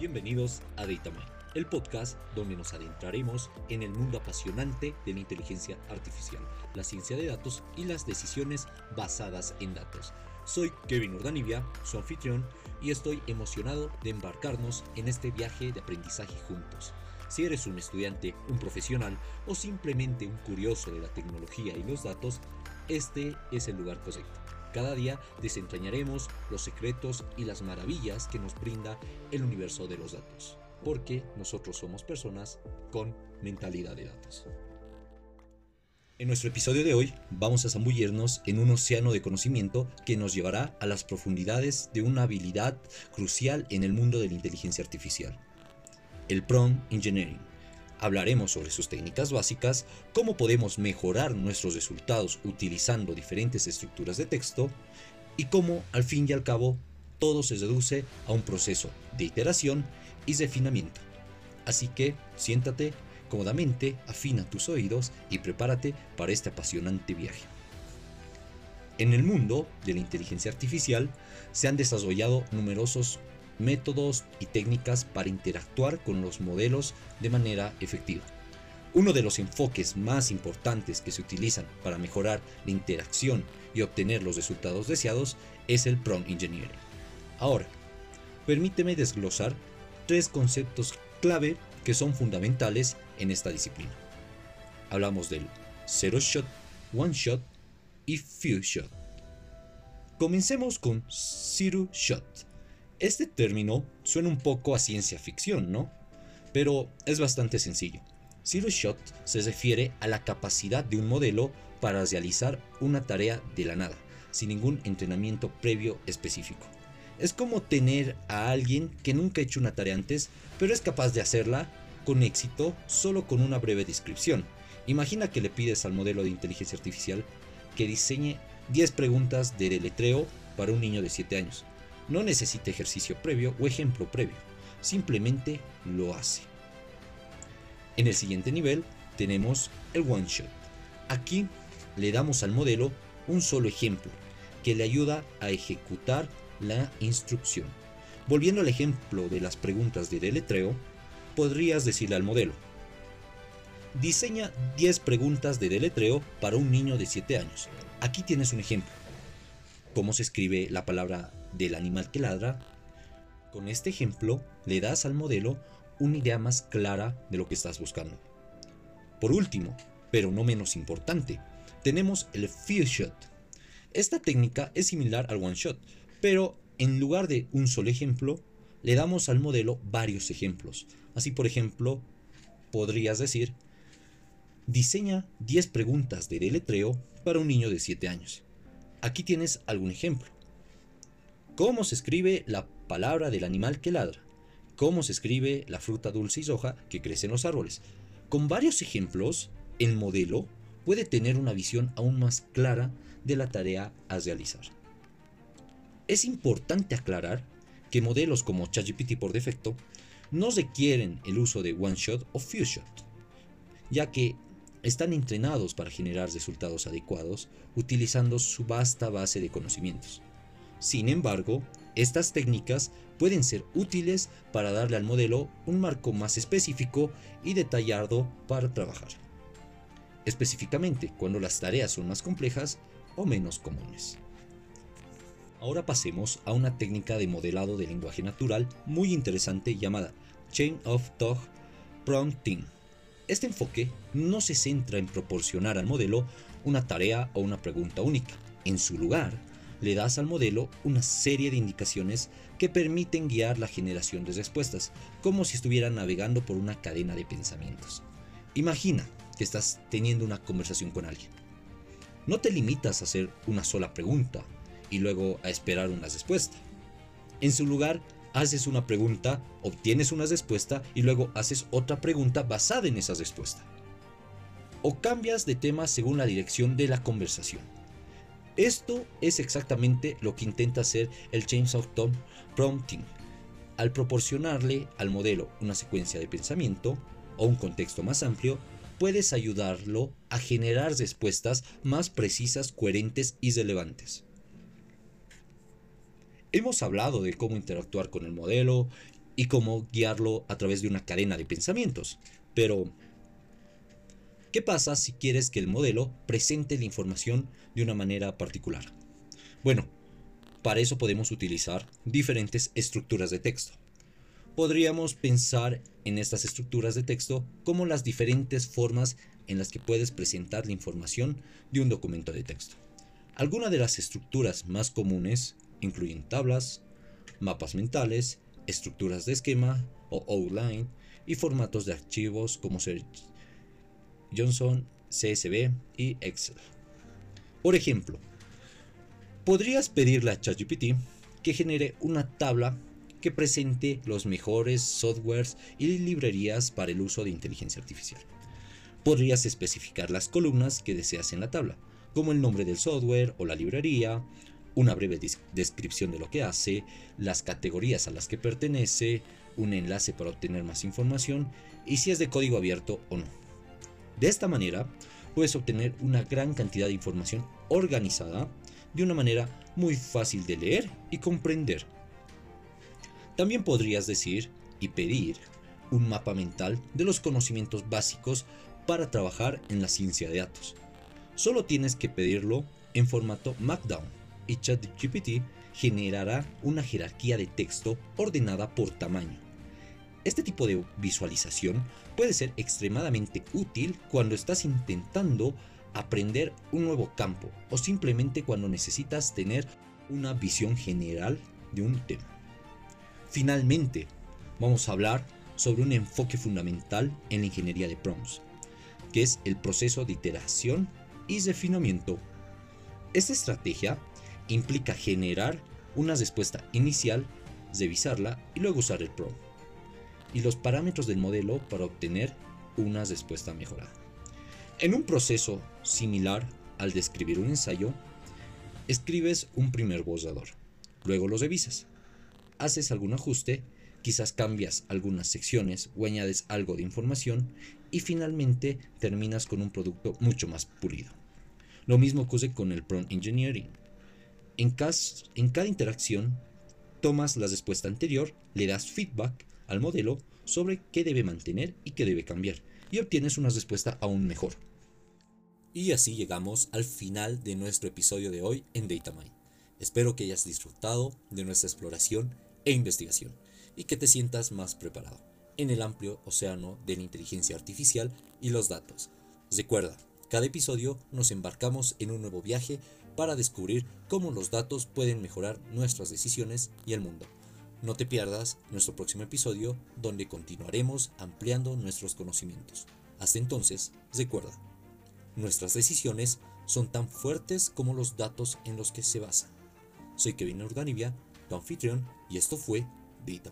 Bienvenidos a DataMind, el podcast donde nos adentraremos en el mundo apasionante de la inteligencia artificial, la ciencia de datos y las decisiones basadas en datos. Soy Kevin Urdanibia, su anfitrión, y estoy emocionado de embarcarnos en este viaje de aprendizaje juntos. Si eres un estudiante, un profesional o simplemente un curioso de la tecnología y los datos, este es el lugar correcto. Cada día desentrañaremos los secretos y las maravillas que nos brinda el universo de los datos, porque nosotros somos personas con mentalidad de datos. En nuestro episodio de hoy vamos a zambullirnos en un océano de conocimiento que nos llevará a las profundidades de una habilidad crucial en el mundo de la inteligencia artificial, el prompt engineering Hablaremos sobre sus técnicas básicas, cómo podemos mejorar nuestros resultados utilizando diferentes estructuras de texto y cómo al fin y al cabo todo se reduce a un proceso de iteración y refinamiento. Así que siéntate cómodamente, afina tus oídos y prepárate para este apasionante viaje. En el mundo de la inteligencia artificial se han desarrollado numerosos métodos y técnicas para interactuar con los modelos de manera efectiva. Uno de los enfoques más importantes que se utilizan para mejorar la interacción y obtener los resultados deseados es el prompt engineering. Ahora, permíteme desglosar tres conceptos clave que son fundamentales en esta disciplina. Hablamos del zero shot, one shot y few shot. Comencemos con zero shot. Este término suena un poco a ciencia ficción, ¿no? Pero es bastante sencillo. Zero Shot se refiere a la capacidad de un modelo para realizar una tarea de la nada, sin ningún entrenamiento previo específico. Es como tener a alguien que nunca ha hecho una tarea antes, pero es capaz de hacerla con éxito solo con una breve descripción. Imagina que le pides al modelo de inteligencia artificial que diseñe 10 preguntas de deletreo para un niño de 7 años. No necesita ejercicio previo o ejemplo previo, simplemente lo hace. En el siguiente nivel tenemos el one shot. Aquí le damos al modelo un solo ejemplo que le ayuda a ejecutar la instrucción. Volviendo al ejemplo de las preguntas de deletreo, podrías decirle al modelo, diseña 10 preguntas de deletreo para un niño de 7 años. Aquí tienes un ejemplo. ¿Cómo se escribe la palabra del animal que ladra, con este ejemplo le das al modelo una idea más clara de lo que estás buscando. Por último, pero no menos importante, tenemos el few shot. Esta técnica es similar al one shot, pero en lugar de un solo ejemplo, le damos al modelo varios ejemplos. Así, por ejemplo, podrías decir, diseña 10 preguntas de deletreo para un niño de 7 años. Aquí tienes algún ejemplo. ¿Cómo se escribe la palabra del animal que ladra? ¿Cómo se escribe la fruta dulce y roja que crece en los árboles? Con varios ejemplos, el modelo puede tener una visión aún más clara de la tarea a realizar. Es importante aclarar que modelos como ChatGPT por defecto no requieren el uso de one shot o few shot, ya que están entrenados para generar resultados adecuados utilizando su vasta base de conocimientos. Sin embargo, estas técnicas pueden ser útiles para darle al modelo un marco más específico y detallado para trabajar. Específicamente cuando las tareas son más complejas o menos comunes. Ahora pasemos a una técnica de modelado de lenguaje natural muy interesante llamada Chain of Thought Prompting. Este enfoque no se centra en proporcionar al modelo una tarea o una pregunta única. En su lugar, le das al modelo una serie de indicaciones que permiten guiar la generación de respuestas, como si estuviera navegando por una cadena de pensamientos. Imagina que estás teniendo una conversación con alguien. No te limitas a hacer una sola pregunta y luego a esperar una respuesta. En su lugar, haces una pregunta, obtienes una respuesta y luego haces otra pregunta basada en esa respuesta. O cambias de tema según la dirección de la conversación. Esto es exactamente lo que intenta hacer el James Tom Prompting. Al proporcionarle al modelo una secuencia de pensamiento o un contexto más amplio, puedes ayudarlo a generar respuestas más precisas, coherentes y relevantes. Hemos hablado de cómo interactuar con el modelo y cómo guiarlo a través de una cadena de pensamientos. Pero, ¿qué pasa si quieres que el modelo presente la información de una manera particular? Bueno, para eso podemos utilizar diferentes estructuras de texto. Podríamos pensar en estas estructuras de texto como las diferentes formas en las que puedes presentar la información de un documento de texto. Algunas de las estructuras más comunes incluyen tablas, mapas mentales, estructuras de esquema o outline y formatos de archivos como Johnson, CSV y Excel. Por ejemplo, podrías pedirle a ChatGPT que genere una tabla que presente los mejores softwares y librerías para el uso de inteligencia artificial. Podrías especificar las columnas que deseas en la tabla, como el nombre del software o la librería, una breve descripción de lo que hace, las categorías a las que pertenece, un enlace para obtener más información y si es de código abierto o no. De esta manera, puedes obtener una gran cantidad de información organizada de una manera muy fácil de leer y comprender. También podrías decir y pedir un mapa mental de los conocimientos básicos para trabajar en la ciencia de datos. Solo tienes que pedirlo en formato Markdown y ChatGPT generará una jerarquía de texto ordenada por tamaño. Este tipo de visualización puede ser extremadamente útil cuando estás intentando aprender un nuevo campo o simplemente cuando necesitas tener una visión general de un tema. Finalmente, vamos a hablar sobre un enfoque fundamental en la ingeniería de prompts, que es el proceso de iteración y refinamiento. Esta estrategia implica generar una respuesta inicial, revisarla y luego usar el prompt y los parámetros del modelo para obtener una respuesta mejorada. En un proceso similar al de escribir un ensayo, escribes un primer borrador, luego lo revisas, haces algún ajuste, quizás cambias algunas secciones o añades algo de información y finalmente terminas con un producto mucho más pulido. Lo mismo ocurre con el prompt engineering. En, en cada interacción, tomas la respuesta anterior, le das feedback al modelo sobre qué debe mantener y qué debe cambiar, y obtienes una respuesta aún mejor. Y así llegamos al final de nuestro episodio de hoy en DataMind. Espero que hayas disfrutado de nuestra exploración e investigación y que te sientas más preparado en el amplio océano de la inteligencia artificial y los datos. Recuerda, cada episodio nos embarcamos en un nuevo viaje para descubrir cómo los datos pueden mejorar nuestras decisiones y el mundo. No te pierdas nuestro próximo episodio donde continuaremos ampliando nuestros conocimientos. Hasta entonces, recuerda, nuestras decisiones son tan fuertes como los datos en los que se basan. Soy Kevin Organivia, tu anfitrión, y esto fue Data